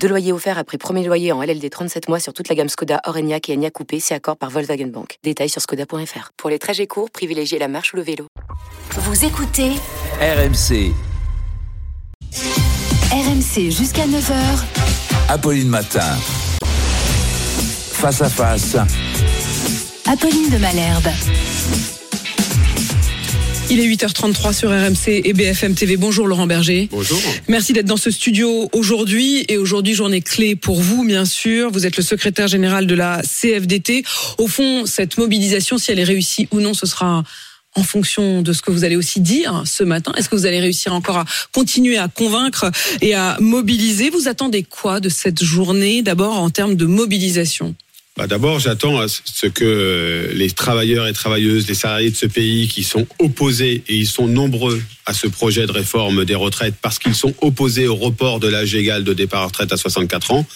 Deux loyers offerts après premier loyer en LLD 37 mois sur toute la gamme Skoda, Orenia et Enya Coupé, c'est accord par Volkswagen Bank. Détails sur skoda.fr. Pour les trajets courts, privilégiez la marche ou le vélo. Vous écoutez RMC. RMC jusqu'à 9h. Apolline Matin. Face à face. Apolline de Malherbe. Il est 8h33 sur RMC et BFM TV. Bonjour Laurent Berger. Bonjour. Merci d'être dans ce studio aujourd'hui. Et aujourd'hui, journée clé pour vous, bien sûr. Vous êtes le secrétaire général de la CFDT. Au fond, cette mobilisation, si elle est réussie ou non, ce sera en fonction de ce que vous allez aussi dire ce matin. Est-ce que vous allez réussir encore à continuer à convaincre et à mobiliser? Vous attendez quoi de cette journée, d'abord en termes de mobilisation? Bah D'abord, j'attends à ce que les travailleurs et travailleuses, les salariés de ce pays qui sont opposés, et ils sont nombreux à ce projet de réforme des retraites parce qu'ils sont opposés au report de l'âge égal de départ à retraite à 64 ans,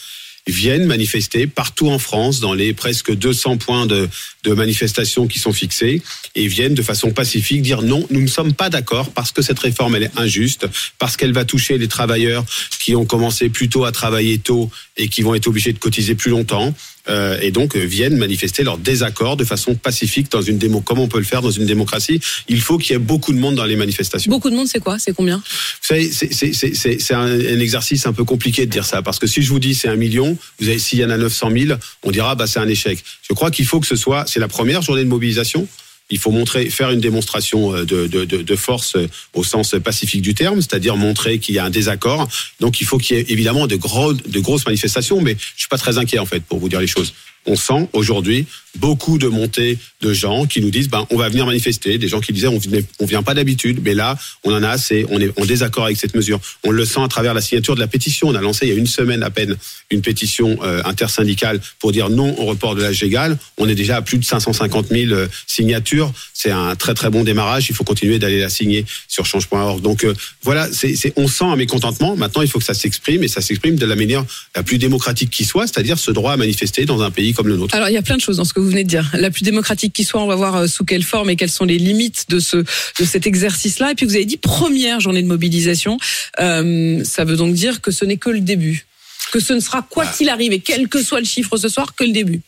viennent manifester partout en France dans les presque 200 points de, de manifestation qui sont fixés et viennent de façon pacifique dire non, nous ne sommes pas d'accord parce que cette réforme elle est injuste, parce qu'elle va toucher les travailleurs qui ont commencé plus tôt à travailler tôt et qui vont être obligés de cotiser plus longtemps euh, et donc euh, viennent manifester leur désaccord de façon pacifique dans une démo comme on peut le faire dans une démocratie. Il faut qu'il y ait beaucoup de monde dans les manifestations. Beaucoup de monde, c'est quoi? C'est combien? C'est un, un, exercice un peu compliqué de dire ça parce que si je vous dis c'est un million, vous avez s'il y en a 900 000, on dira bah c'est un échec. Je crois qu'il faut que ce soit, c'est la première journée de mobilisation il faut montrer, faire une démonstration de, de, de, force au sens pacifique du terme, c'est-à-dire montrer qu'il y a un désaccord. Donc il faut qu'il y ait évidemment de, gros, de grosses manifestations, mais je suis pas très inquiet en fait pour vous dire les choses on sent aujourd'hui beaucoup de montées de gens qui nous disent ben on va venir manifester, des gens qui disaient on vient, on vient pas d'habitude, mais là on en a assez, on est en désaccord avec cette mesure. On le sent à travers la signature de la pétition. On a lancé il y a une semaine à peine une pétition euh, intersyndicale pour dire non au report de l'âge légal. On est déjà à plus de 550 000 euh, signatures. C'est un très très bon démarrage. Il faut continuer d'aller la signer sur change.org. Donc euh, voilà, on sent un mécontentement. Maintenant il faut que ça s'exprime et ça s'exprime de la manière la plus démocratique qui soit, c'est-à-dire ce droit à manifester dans un pays comme le nôtre. Alors il y a plein de choses dans ce que vous venez de dire. La plus démocratique qui soit, on va voir euh, sous quelle forme et quelles sont les limites de ce de cet exercice-là. Et puis vous avez dit première journée de mobilisation. Euh, ça veut donc dire que ce n'est que le début, que ce ne sera quoi qu'il arrive et quel que soit le chiffre ce soir que le début.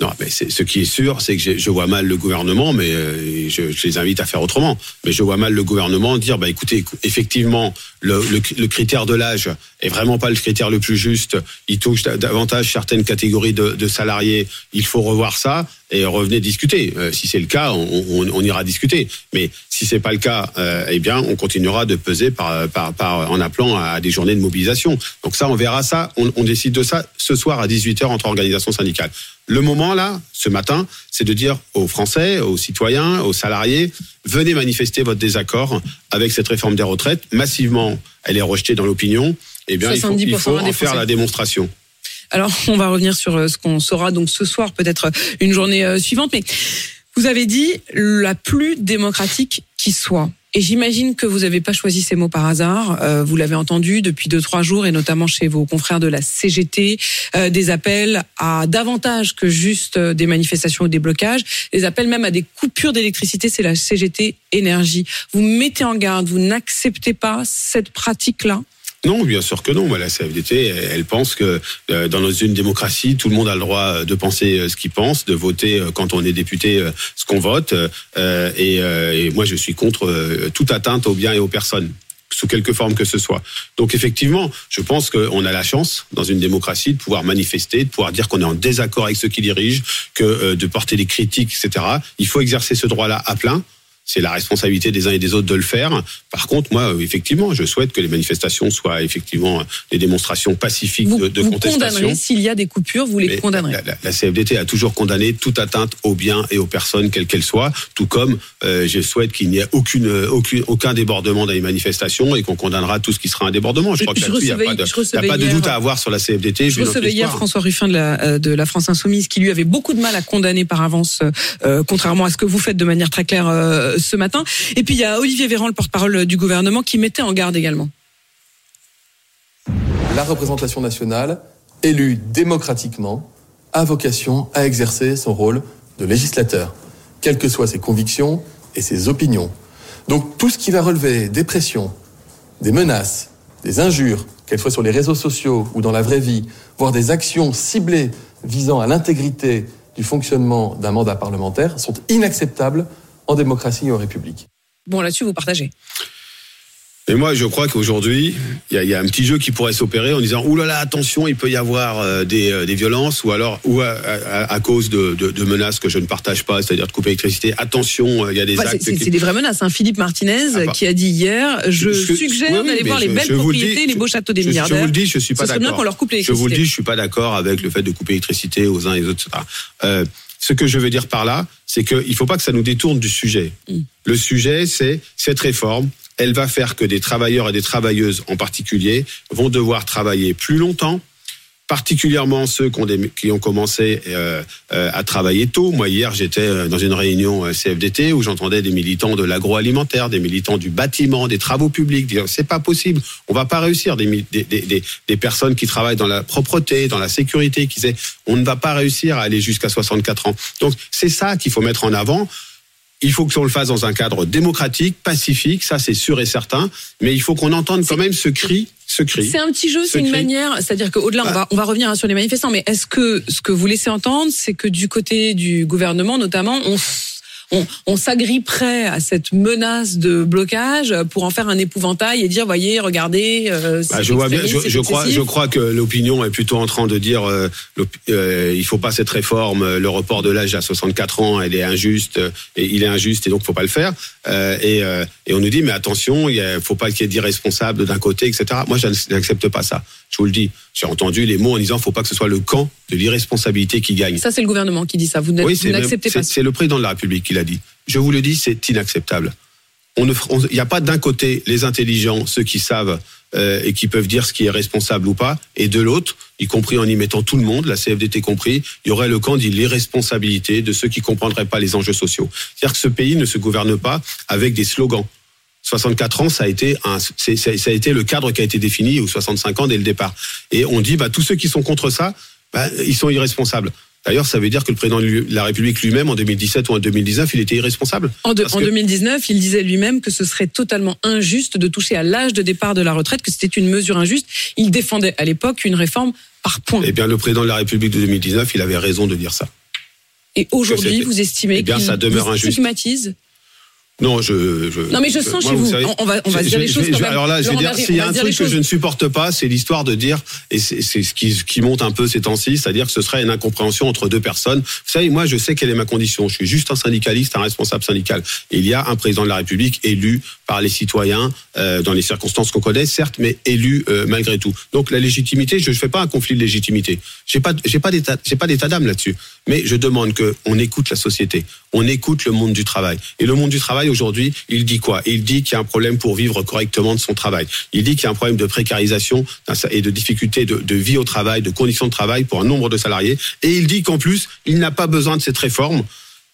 Non, mais ce qui est sûr, c'est que je vois mal le gouvernement, mais euh, je, je, les invite à faire autrement. Mais je vois mal le gouvernement dire, bah écoutez, effectivement, le, le, le critère de l'âge est vraiment pas le critère le plus juste. Il touche davantage certaines catégories de, de salariés. Il faut revoir ça et revenez discuter. Euh, si c'est le cas, on, on, on, ira discuter. Mais si c'est pas le cas, euh, eh bien, on continuera de peser par, par, par, en appelant à des journées de mobilisation. Donc ça, on verra ça. On, on décide de ça ce soir à 18h entre organisations syndicales. Le moment là, ce matin, c'est de dire aux Français, aux citoyens, aux salariés, venez manifester votre désaccord avec cette réforme des retraites. Massivement, elle est rejetée dans l'opinion. Eh bien, il faut, il faut en faire la démonstration. Alors, on va revenir sur ce qu'on saura donc ce soir, peut-être une journée suivante. Mais vous avez dit la plus démocratique qui soit. Et j'imagine que vous n'avez pas choisi ces mots par hasard. Euh, vous l'avez entendu depuis deux trois jours et notamment chez vos confrères de la CGT, euh, des appels à davantage que juste des manifestations ou des blocages, des appels même à des coupures d'électricité. C'est la CGT énergie. Vous mettez en garde, vous n'acceptez pas cette pratique-là? Non, bien sûr que non. La CFDT, elle pense que euh, dans une démocratie, tout le monde a le droit de penser ce qu'il pense, de voter quand on est député ce qu'on vote. Et, moi, je suis contre toute atteinte aux biens et aux personnes sous quelque forme que ce soit. Donc effectivement, je pense qu'on a la chance dans une démocratie de pouvoir manifester, de pouvoir dire qu'on est en désaccord avec ceux qui dirigent, que de porter des critiques, etc. Il faut exercer ce droit-là à plein c'est la responsabilité des uns et des autres de le faire. Par contre, moi, effectivement, je souhaite que les manifestations soient effectivement des démonstrations pacifiques vous, de, de vous contestation. condamnerez s'il y a des coupures, vous les Mais condamnerez. La, la, la, CFDT a toujours condamné toute atteinte aux biens et aux personnes, quelles qu'elles soient, tout comme euh, je souhaite qu'il n'y ait aucune, aucune, aucun débordement dans les manifestations et qu'on condamnera tout ce qui sera un débordement. Je crois Je que là-dessus, il n'y a pas de, je a pas de hier- doute à avoir sur la CFDT. Je notre recevais hier. François Ruffin de la, euh, de la France Insoumise qui lui avait beaucoup de mal à condamner par avance, euh, contrairement à ce que vous faites de manière très claire euh, euh, ce matin. Et puis il y a Olivier Véran, le porte-parole du gouvernement, qui mettait en garde également. La représentation nationale, élue démocratiquement, a vocation à exercer son rôle de législateur, quelles que soient ses convictions et ses opinions. Donc tout ce qui va relever des pressions, des menaces, des injures, qu'elles soient sur les réseaux sociaux ou dans la vraie vie, voire des actions ciblées visant à l'intégrité du fonctionnement d'un mandat parlementaire, sont inacceptables en démocratie et en République. Bon, là-dessus, vous partagez. Et moi, je crois qu'aujourd'hui, il y, a- il y a un petit jeu qui pourrait s'opérer en disant Ouh là là, attention, il peut y avoir euh, des, euh, des violences, ou alors ou à, à- à cause de, de- de menaces que je ne partage pas, c'est-à-dire de couper l'électricité. Attention, euh, il y a des Enfin, actes. c'est qui- des vraies menaces. Hein. Philippe Martinez Ah bah. qui a dit hier, je, Je- suggère oui, oui, d'aller voir je- les belles je vous le dis, propriétés, les je- beaux châteaux des je, je milliardaires. vous le dis, je suis pas d'accord. qu'on leur coupe Je vous le dis, je suis pas d'accord avec le fait de couper l'électricité aux uns et aux autres, etc. Euh, ce que je veux dire par là, c'est qu'il faut pas que ça nous détourne du sujet. Mm. Le sujet, c'est cette réforme. Elle va faire que des travailleurs et des travailleuses en particulier vont devoir travailler plus longtemps, particulièrement ceux qui ont, des- qui ont commencé euh, euh, à travailler tôt. Moi, hier, j'étais euh, dans une réunion euh, CFDT où j'entendais des militants de l'agroalimentaire, des militants du bâtiment, des travaux publics dire c'est pas possible, on va pas réussir. Des, des, des, des personnes qui travaillent dans la propreté, dans la sécurité, qui disaient on ne va pas réussir à aller jusqu'à 64 ans. Donc, c'est ça qu'il faut mettre en avant. Il faut qu'on le fasse dans un cadre démocratique, pacifique, ça c'est sûr et certain, mais il faut qu'on entende quand même ce cri, ce cri. C'est un petit jeu, c'est une manière, c'est-à-dire qu'au-delà, on Ah. va, on va revenir hein, sur les manifestants, mais est-ce que ce que vous laissez entendre, c'est que du côté du gouvernement, notamment, on, on, on s'agripperait à cette menace de blocage pour en faire un épouvantail et dire, voyez, regardez, euh, Bah, je vois bien. Je, crois, je crois que l'opinion est plutôt en train de dire euh, euh, il faut pas cette réforme, le report de l'âge à 64 ans, elle est injuste et il est injuste et donc faut pas le faire. Euh, et, euh, et on nous dit mais attention, il faut pas qu'il y ait d'irresponsables d'un côté, etc. Moi, je n'accepte pas ça. Je vous le dis. J'ai entendu les mots en disant faut pas que ce soit le camp de l'irresponsabilité qui gagne. Ça, c'est le gouvernement qui dit ça. Vous Oui, n'acceptez pas. c'est le président de la République qui l'a Je vous le dis, c'est inacceptable. Ne, il n'y a pas d'un côté les intelligents, ceux qui savent euh, et qui peuvent dire ce qui est responsable ou pas, et de l'autre, y compris en y mettant tout le monde, la CFDT compris, il y aurait le camp de l'irresponsabilité de ceux qui comprendraient pas les enjeux sociaux. C'est-à-dire que ce pays ne se gouverne pas avec des slogans. 64 ans, ça a été le cadre qui a été défini, ou 65 ans dès le départ. Et on dit, bah, tous ceux qui sont contre ça, bah, ils sont irresponsables. D'ailleurs, ça veut dire que le président de la République lui-même, en 2017 ou en 2019, il était irresponsable. En, de- Parce en que- 2019, il disait lui-même que ce serait totalement injuste de toucher à l'âge de départ de la retraite, que c'était une mesure injuste. Il défendait à l'époque une réforme par points. Eh bien, le président de la République de 2019, il avait raison de dire ça. Et aujourd'hui, vous estimez Eh bien, qu'il ça demeure vous injuste. stigmatise Non, je, je- Non, mais je sens moi, chez vous. savez, On- va- on va je- se dire les choses quand même. Alors là, je vais dire, s'il y a un truc que je ne supporte pas, c'est l'histoire de dire, et c'est c'est ce qui, ce qui monte un peu ces temps-ci, c'est-à-dire que ce serait une incompréhension entre deux personnes. Vous savez, moi, je sais quelle est ma condition. Je suis juste un syndicaliste, un responsable syndical. Et il y a un président de la République élu par les citoyens euh, dans les circonstances qu'on connaît, certes, mais élu euh, malgré tout. Donc la légitimité, je ne fais pas un conflit de légitimité. J'ai pas, j'ai pas d'état, j'ai pas d'état d'âme là-dessus. Mais je demande que on écoute la société, on écoute le monde du travail. Et le monde du travail aujourd'hui, il dit quoi? Il dit qu'il y a un problème pour vivre correctement de son travail. Il dit qu'il y a un problème de précarisation et de difficulté de, de vie au travail, de conditions de travail pour un nombre de salariés. Et il dit qu'en plus, il n'a pas besoin de cette réforme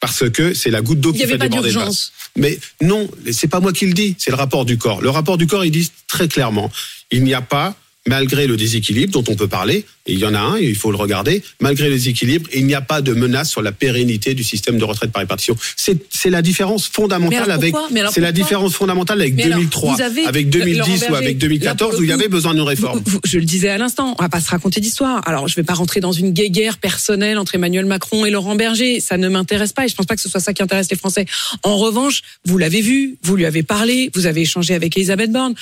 parce que c'est la goutte d'eau qui fait déborder le vase. Mais non, c'est pas moi qui le dis, c'est le rapport du corps. Le rapport du corps, il dit très clairement, il n'y a pas, malgré le déséquilibre dont on peut parler, et il y en a un, et il faut le regarder, malgré le déséquilibre, il n'y a pas de menace sur la pérennité du système de retraite par répartition. C'est la différence fondamentale avec, c'est la différence fondamentale avec Mais alors, 2003, vous avez- avec Laurent 2010 ou Berger, avec là, 2014 pour où il y avait besoin d'une réforme. Vous- vous- je le disais à l'instant, on va pas se raconter d'histoire. Alors, je vais pas rentrer dans une guéguerre personnelle entre Emmanuel Macron et Laurent Berger. Ça ne m'intéresse pas et je pense pas que ce soit ça qui intéresse les Français. En revanche, vous l'avez vu, vous lui avez parlé, vous avez échangé avec Elisabeth Borne.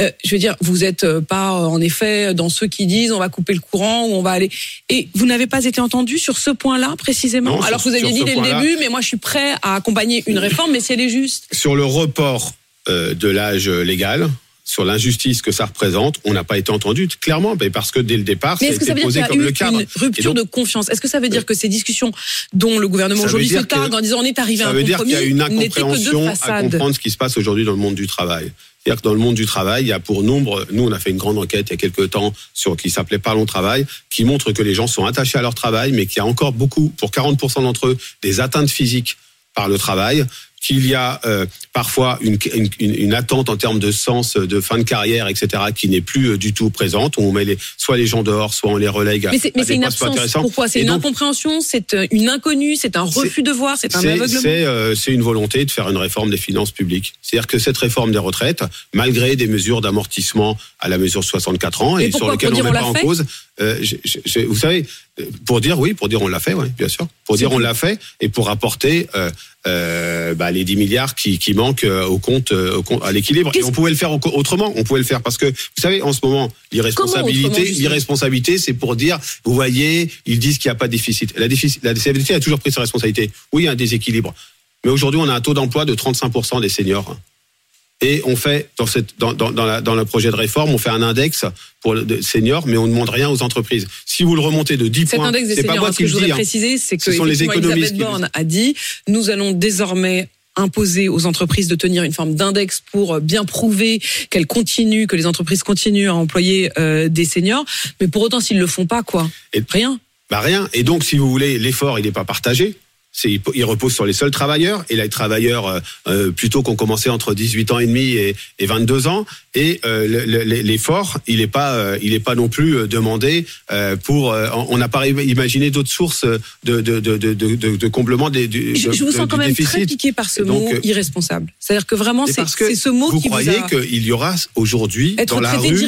Euh, je veux dire, vous êtes euh, pas euh, en effet dans ceux qui disent on va couper le courant ou on va aller. Et vous n'avez pas été entendu sur ce point-là précisément. Non, Alors vous aviez dit dès le début, mais moi je suis prêt à accompagner une réforme, mais si elle est juste. Sur le report euh, de l'âge légal, sur l'injustice que ça représente, on n'a pas été entendu clairement, parce que dès le départ, Mais ça a est-ce que ça veut dire posé qu'il y a comme eu le cadre. une rupture donc, de confiance? Est-ce que ça veut dire que ces discussions dont le gouvernement Ça aujourd'hui se targue en disant on est arrivé à Ça un veut dire compromis qu'il y a une incompréhension à comprendre ce qui se passe aujourd'hui dans le monde du travail. C'est-à-dire que dans le monde du travail, il y a pour nombre, nous on a fait une grande enquête il y a quelques temps sur qui s'appelait Parlons travail, qui montre que les gens sont attachés à leur travail, mais qu'il y a encore beaucoup, pour 40% d'entre eux, des atteintes physiques par le travail. Qu'il y a euh, parfois une, une, une, attente en termes de sens, de fin de carrière, etc., qui n'est plus euh, du tout présente. On met les, soit les gens dehors, soit on les relègue. Mais c'est, une absence. Pourquoi? C'est une incompréhension, c'est euh, une inconnue, c'est un refus de voir, c'est un aveuglement? C'est, euh, une volonté de faire une réforme des finances publiques. C'est-à-dire que cette réforme des retraites, malgré des mesures d'amortissement à la mesure de 64 ans et, sur lesquelles on ne met pas en cause, euh, je, je, vous savez, pour dire oui, pour dire on l'a fait, oui, bien sûr. Pour dire on l'a fait et pour apporter euh, euh, bah, les 10 milliards qui, qui manquent euh, au compte, euh, au compte à l'équilibre. Et on pouvait le faire autrement. On pouvait le faire parce que vous savez, en ce moment, l'irresponsabilité, l'irresponsabilité, c'est pour dire, vous voyez, ils disent qu'il n'y a pas de déficit. La, déficit, la CFDT a toujours pris sa responsabilité. Oui, il y a un déséquilibre. Mais aujourd'hui, on a un taux d'emploi de 35% des seniors. Et on fait dans, cette, dans, dans, dans, la, dans le projet de réforme, on fait un index pour le seniors, mais on ne demande rien aux entreprises. Si vous le remontez de 10 Cet points, c'est pas moi ce qui que je voudrais dis. hein. préciser, c'est que Ce sont les économistes Borne a dit, nous allons désormais imposer aux entreprises de tenir une forme d'index pour bien prouver qu'elles continuent, que les entreprises continuent à employer euh, des seniors. Mais pour autant, s'ils le font pas, quoi? Et- Rien? Bah rien. Et donc, si vous voulez, l'effort, il n'est pas partagé. C'est, il- repose sur les seuls travailleurs. Et là, les travailleurs, euh, euh, plutôt qu'on commençait entre 18 ans et demi et, et 22 ans. Et euh, le- le- l'effort, il n'est pas, euh, il est pas non plus demandé pour. on n'a pas imaginé d'autres sources de, de, de, de, de, de- comblement des, du, Je, je vous sens quand même très piqué par ce donc, mot irresponsable. C'est-à-dire que vraiment, c'est ce mot vous qui croyez vous a... qu'il y aura aujourd'hui dans la rue vous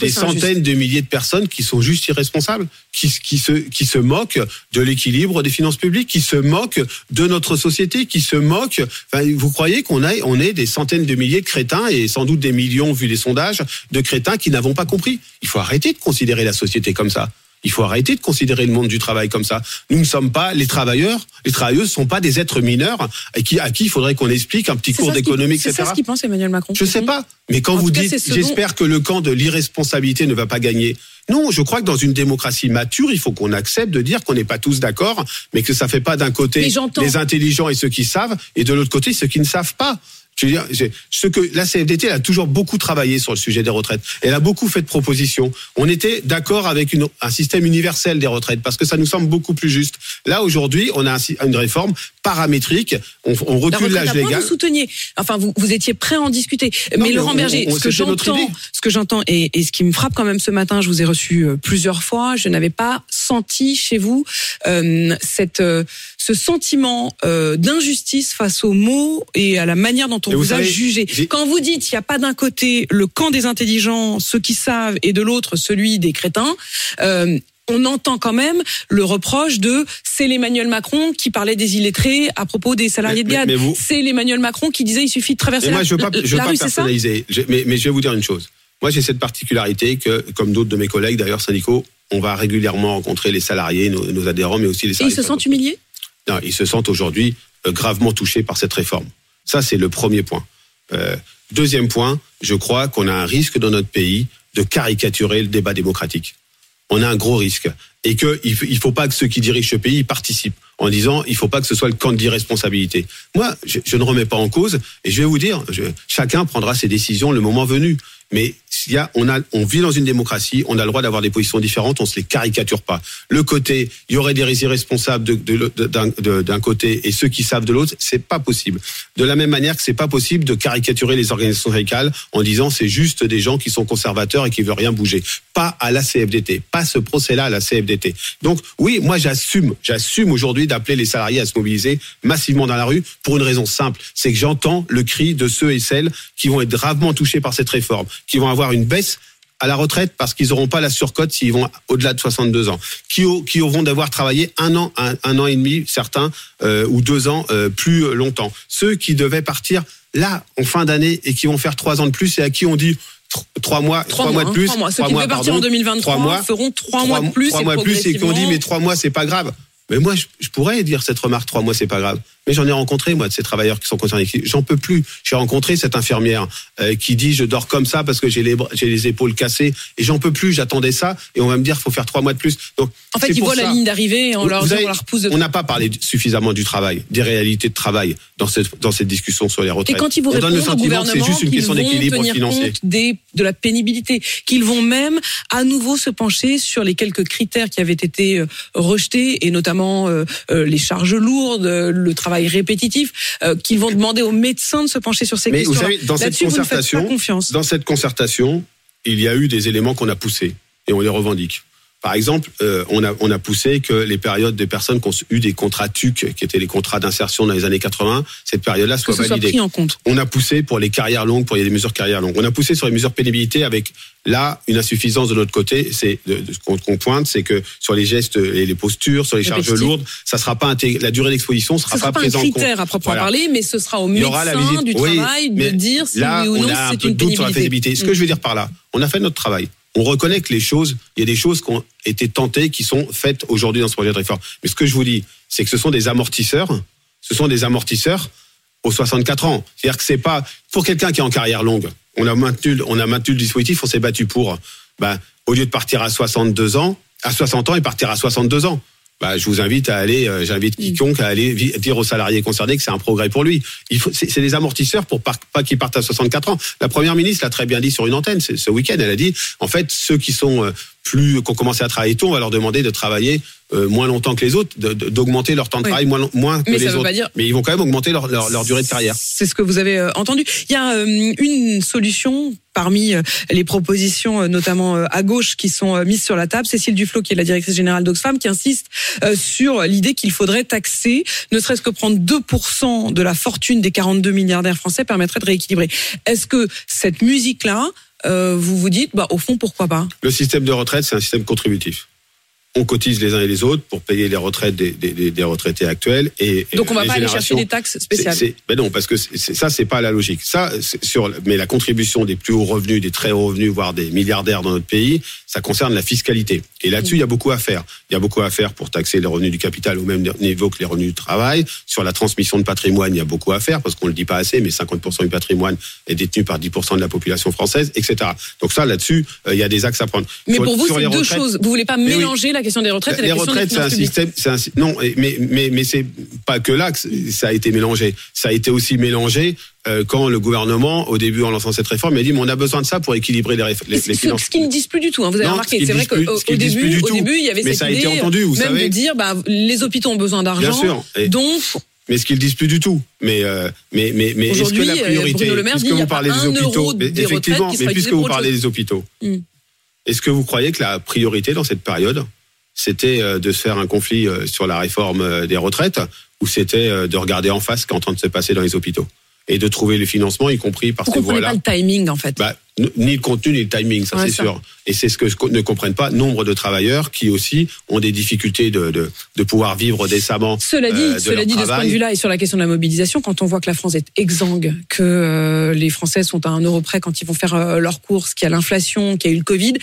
des centaines de milliers de personnes qui sont juste irresponsables, qui, qui, se, qui se moquent de l'équilibre des finances publiques, qui se moquent de notre société, qui se. Enfin, vous croyez qu'on a, on est des centaines de milliers de crétins et sans doute des millions, vu les sondages, de crétins qui n'avons pas compris. Il faut arrêter de considérer la société comme ça. Il faut arrêter de considérer le monde du travail comme ça. Nous ne sommes pas les travailleurs, les travailleuses ne sont pas des êtres mineurs à qui, à qui il faudrait qu'on explique un petit C'est cours d'économie, C'est etc. ça ce qu'il pense Emmanuel Macron. Je sais pas. Mais quand En vous dites, c'est dont- j'espère que le camp de l'irresponsabilité ne va pas gagner. Non, je crois que dans une démocratie mature, il faut qu'on accepte de dire qu'on n'est pas tous d'accord, mais que ça fait pas d'un côté les intelligents et ceux qui savent, et de l'autre côté ceux qui ne savent pas. Je veux dire, ce que la CFDT elle a toujours beaucoup travaillé sur le sujet des retraites. Elle a beaucoup fait de propositions. On était d'accord avec une- un système universel des retraites parce que ça nous semble beaucoup plus juste. Là aujourd'hui, on a une réforme paramétrique. On, on recule l'âge légal. vous souteniez. Enfin, vous, vous étiez prêt à en discuter. mais, mais Laurent on- Berger, on- ce que j'entends, ce que j'entends et, et ce qui me frappe quand même ce matin, je vous ai reçu euh, plusieurs fois, je n'avais pas senti chez vous euh, cette, euh, ce sentiment euh, d'injustice face aux mots et à la manière dont on Et vous, vous a savez, jugé. Quand vous dites il n'y a pas d'un côté le camp des intelligents, ceux qui savent, et de l'autre celui des crétins. euh, on entend quand même le reproche de c'est l'Emmanuel Macron qui parlait des illettrés à propos des salariés Mais- de GAD. mais- mais C'est l'Emmanuel Macron qui disait il suffit de traverser Et moi, la, je veux pas, je veux la pas rue, personnaliser. Je- mais, mais je vais vous dire une chose. Moi, j'ai cette particularité que, comme d'autres de mes collègues, d'ailleurs syndicaux, on va régulièrement rencontrer les salariés, nos, nos adhérents, mais aussi les Et ils salariés. se sentent humiliés? Non, ils se sentent aujourd'hui euh, gravement touchés par cette réforme. Ça, c'est le premier point. Euh, deuxième point, je crois qu'on a un risque dans notre pays de caricaturer le débat démocratique. On a un gros risque. Et qu'il ne faut pas que ceux qui dirigent ce pays participent en disant il faut pas que ce soit le camp de l'irresponsabilité. Moi, je, ne remets pas en cause et je vais vous dire, chacun prendra ses décisions le moment venu. Mais on, a, on vit dans une démocratie, on a le droit d'avoir des positions différentes, on se les caricature pas. Le côté, il y aurait des irresponsables d'un côté et ceux qui savent de l'autre, c'est pas possible. De la même manière que c'est pas possible de caricaturer les organisations syndicales en disant c'est juste des gens qui sont conservateurs et qui veulent rien bouger. Pas à la CFDT, pas ce procès-là à la CFDT. Donc oui, moi j'assume, j'assume aujourd'hui d'appeler les salariés à se mobiliser massivement dans la rue pour une raison simple, c'est que j'entends le cri de ceux et celles qui vont être gravement touchés par cette réforme, qui vont avoir une baisse à la retraite parce qu'ils n'auront pas la surcote s'ils vont au-delà de 62 ans, qui, qui auront d'avoir travaillé un an, un, un an et demi, certains, euh, ou deux ans euh, plus longtemps. Ceux qui devaient partir là en fin d'année et qui vont faire trois ans de plus et à qui on dit tr- trois mois, Trois mois, mois, de plus, trois mois. Ceux qui devaient partir en 2023 trois mois, feront trois mois de plus trois et mois de plus et qui ont dit mais trois mois c'est pas grave. Mais moi, je, je pourrais dire cette remarque, trois mois, c'est pas grave. Mais j'en ai rencontré, moi, de ces travailleurs qui sont concernés. J'en peux plus. J'ai rencontré cette infirmière euh, qui dit je dors comme ça parce que j'ai les, j'ai les épaules cassées et j'en peux plus. J'attendais ça et on va me dire faut faire trois mois de plus. Donc, En fait, ils voient la ligne d'arrivée et on leur, avez- on leur repousse de on n'a pas parlé suffisamment du travail, des réalités de travail dans cette, dans cette discussion sur les Et retraites. quand ils vous on donne répondent le au sentiment que c'est juste une question d'équilibre financier. des, de la pénibilité, qu'ils vont même à nouveau se pencher sur les quelques critères qui avaient été euh, rejetés, et notamment euh, les charges lourdes, le travail travail répétitif, euh, qu'ils vont demander aux médecins de se pencher sur ces Mais vous questions. savez, dans cette concertation, dans cette concertation, il y a eu des éléments qu'on a poussés et on les revendique. Par exemple, euh, on, a, on a poussé que les périodes des personnes qui ont eu des contrats TUC, qui étaient les contrats d'insertion dans les années 80, cette période-là soit validée. pris en compte. On a poussé pour les carrières longues, pour des mesures carrières longues. On a poussé sur les mesures pénibilité avec là une insuffisance de notre côté. C'est de, de ce qu'on pointe, c'est que sur les gestes et les postures, sur les charges lourdes, ça sera pas la durée d'exposition sera ne sera pas pas un critère à proprement Voilà. parler, mais ce sera au Il y médecin aura la visite. du Oui, travail de dire si là, oui ou on non c'est une pénibilité. Ce que je veux dire par là, on a fait notre travail. On reconnaît que les choses, il y a des choses qui ont été tentées, qui sont faites aujourd'hui dans ce projet de réforme. Mais ce que je vous dis, c'est que ce sont des amortisseurs. Ce sont des amortisseurs aux 64 ans. C'est-à-dire que c'est pas pour quelqu'un qui est en carrière longue. On a maintenu, on a maintenu le dispositif, on s'est battu pour. Ben, au lieu de partir à 62 ans, à 60 ans, et partir à 62 ans. Bah, je vous invite à aller, euh, j'invite quiconque à aller dire aux salariés concernés que c'est un progrès pour lui. Il faut, c'est c'est des amortisseurs pour par- pas qu'ils partent à 64 ans. La première ministre l'a très bien dit sur une antenne c'est- ce week-end. Elle a dit, en fait, ceux qui sont euh, plus, qui ont commencé à travailler tôt, on va leur demander de travailler euh, moins longtemps que les autres, d'augmenter leur temps de Oui. travail moins, que Mais les autres. dire- Mais ils vont quand même augmenter leur, leur, leur durée de carrière. C'est ce que vous avez euh, entendu. Il y a euh, une solution parmi les propositions, notamment à gauche, qui sont mises sur la table. Cécile Duflot, qui est la directrice générale d'Oxfam, qui insiste sur l'idée qu'il faudrait taxer, ne serait-ce que prendre 2% de la fortune des 42 milliardaires français permettrait de rééquilibrer. Est-ce que cette musique-là, euh, vous vous dites, bah, au fond, pourquoi pas? Le système de retraite, c'est un système contributif. On cotise les uns et les autres pour payer les retraites des, des, des- des retraités actuels. Et, et Donc on va pas aller chercher des taxes spéciales. Ben non, parce que ça, c'est pas la logique. Ça, sur, mais la contribution des plus hauts revenus, des très hauts revenus, voire des milliardaires dans notre pays, ça concerne la fiscalité. Et là-dessus, il y a beaucoup à faire. Il y a beaucoup à faire pour taxer les revenus du capital au même niveau que les revenus du travail. Sur la transmission de patrimoine, il y a beaucoup à faire parce qu'on le dit pas assez, mais 50% du patrimoine est détenu par 10% de la population française, etc. Donc ça, là-dessus, euh, il y a des axes à prendre. Mais Sur- pour vous, c'est deux retraites- choses. Vous voulez pas oui. mélanger la question des retraites et la les question retraites, des c'est un finances publiques. système, un non, mais mais mais c'est pas que là que ça a été mélangé. Ça a été aussi mélangé euh, quand le gouvernement, au début, en lançant cette réforme, a dit mais on a besoin de ça pour équilibrer les, les, Ce, les ce- finances. ce qu'ils ne disent plus du tout, hein, vous avez Non, remarqué. C'est vrai qu'au ce début, au début, il y avait Mais cette ça a idée, été entendu, vous même savez. de dire, bah, les hôpitaux ont besoin d'argent, Bien sûr. Et- donc Mais ce qu'ils disent plus du tout. Mais euh, mais mais mais est-ce que la euh, priorité, Bruno Le Maire puisque dit, vous parlez des hôpitaux, des mais retraites effectivement, mais puisque vous parlez chose. des hôpitaux, Hmm. est-ce que vous croyez que la priorité dans cette période, c'était de se faire un conflit sur la réforme des retraites, ou c'était de regarder en face ce qui est en train de se passer dans les hôpitaux? Et de trouver le financement, y compris par vous ces voies-là pas le timing, en fait. bah, ni le contenu ni le timing, ça Ouais, c'est sûr. Et c'est ce que ne comprennent pas nombre de travailleurs qui aussi ont des difficultés de, de, de pouvoir vivre décemment. Cela dit, euh, de cela leur dit de ce point de vue-là et sur la question de la mobilisation, quand on voit que la France est exsangue, que euh, les Français sont à un euro près quand ils vont faire euh, leurs courses, qu'il y a l'inflation, qu'il y a eu le Covid,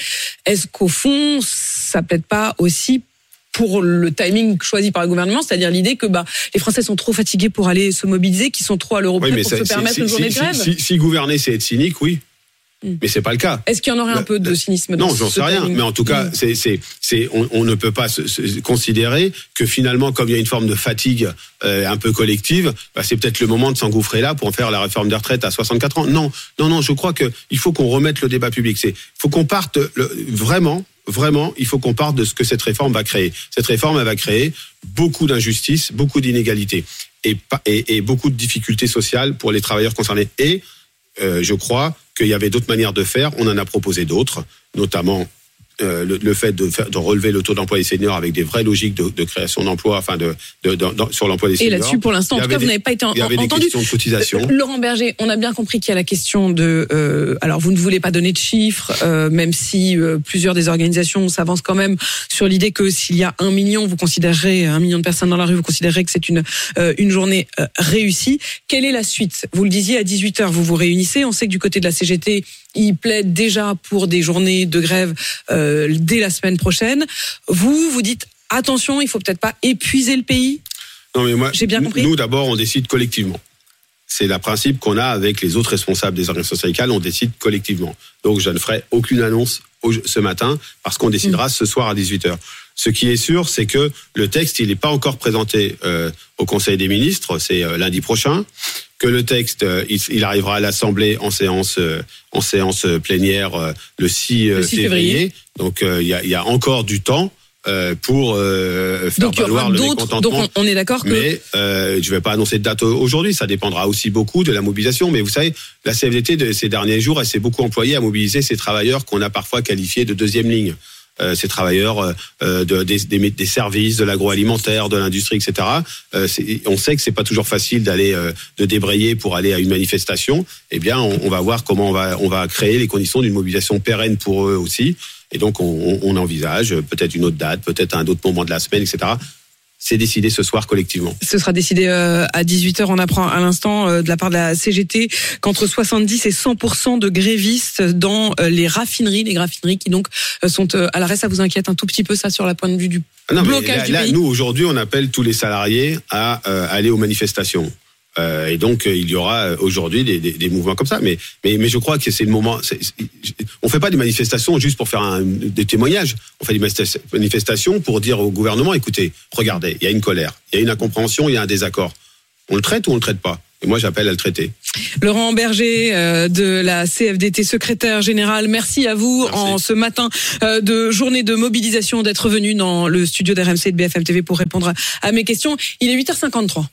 est-ce qu'au fond, ça plaide pas aussi pour le timing choisi par le gouvernement, c'est-à-dire l'idée que bah, les Français sont trop fatigués pour aller se mobiliser, qu'ils sont trop à l'euro Oui, pour ça- se si- permettre si- une journée si- de grève Si, si gouverner c'est être cynique, oui. Hmm. Mais c'est pas le cas. Est-ce qu'il y en aurait un Bah, peu de cynisme dans Non, j'en sais rien. Mais en tout cas, Mm. c'est, c'est, c'est, on, on ne peut pas se, se considérer que finalement, comme il y a une forme de fatigue euh, un peu collective, bah, c'est peut-être le moment de s'engouffrer là pour en faire la réforme des retraites à 64 ans. Non, non, non. Je crois que il faut qu'on remette le débat public. C'est, faut qu'on parte le- vraiment. Vraiment, il faut qu'on parte de ce que cette réforme va créer. Cette réforme, elle va créer beaucoup d'injustices, beaucoup d'inégalités et, beaucoup de difficultés sociales pour les travailleurs concernés. Et euh, je crois qu'il y avait d'autres manières de faire. On en a proposé d'autres, notamment euh, le, le fait de, faire, de relever le taux d'emploi des seniors avec des vraies logiques de, de création d'emplois, enfin de, de, de- de- sur l'emploi des Et seniors. là-dessus, pour l'instant, en tout cas, vous des- n'avez pas été en- Il y avait des entendu. questions de cotisation. Euh, Laurent Berger, on a bien compris qu'il y a la question de. euh, alors, vous ne voulez pas donner de chiffres, euh, même si euh, plusieurs des organisations s'avancent quand même sur l'idée que s'il y a un million, vous considérerez un million de personnes dans la rue, vous considérez que c'est une euh, une journée euh, réussie. Quelle est la suite? Vous le disiez à 18 h vous vous réunissez. On sait que du côté de la CGT, ils plaident déjà pour des journées de grève euh, dès la semaine prochaine. Vous, vous dites attention, il faut peut-être pas épuiser le pays. Non, mais moi, J'ai bien compris. Nous, d'abord, on décide collectivement. C'est le principe qu'on a avec les autres responsables des organisations syndicales, on décide collectivement. Donc, je ne ferai aucune annonce ce matin parce qu'on décidera ce soir à 18h. Ce qui est sûr, c'est que le texte, il n'est pas encore présenté euh, au Conseil des ministres, c'est euh, lundi prochain. Que le texte, euh, il, il arrivera à l'Assemblée en séance, euh, en séance euh, plénière euh, le 6, euh, Le 6 février. février. Donc, euh, il y, a, y a encore du temps. euh, pour euh, faire Donc valoir le d'autres. Donc mécontentement. on, on est d'accord que Mais euh, je vais pas annoncer de date aujourd'hui. Ça dépendra aussi beaucoup de la mobilisation. Mais vous savez, la CFDT de ces derniers jours, elle s'est beaucoup employée à mobiliser ces travailleurs qu'on a parfois qualifiés de deuxième ligne. Euh, ces travailleurs euh, de, des, des, des services, de l'agroalimentaire, de l'industrie, etc. Euh, on sait que c'est pas toujours facile d'aller euh, de débrayer pour aller à une manifestation. Eh bien, on, on va voir comment on va on va créer les conditions d'une mobilisation pérenne pour eux aussi. Et donc, on, on- on envisage peut-être une autre date, peut-être un autre moment de la semaine, etc. C'est décidé ce soir collectivement. ce sera décidé euh, à 18h. On apprend à l'instant euh, de la part de la CGT qu'entre 70 et 100% de grévistes dans euh, les raffineries, les raffineries qui donc sont à l'arrêt. Ça vous inquiète un tout petit peu ça sur la point de vue du Ah Non, mais blocage là, du là, pays? nous aujourd'hui, on appelle tous les salariés à euh, aller aux manifestations. Euh, et donc, euh, il y aura euh, aujourd'hui des, des, des mouvements comme ça. Mais, mais, mais je crois que c'est le moment. c'est- c'est- on fait pas des manifestations juste pour faire un, des témoignages. On fait des manifesta- manifestations pour dire au gouvernement écoutez, regardez, il y a une colère, il y a une incompréhension, il y a un désaccord. On le traite ou on le traite pas? Et moi, j'appelle à le traiter. Laurent Berger euh, de la CFDT, secrétaire général, merci à vous Merci. en ce matin euh, de journée de mobilisation d'être venu dans le studio d'RMC et de BFM TV pour répondre à mes questions. Il est 8h53.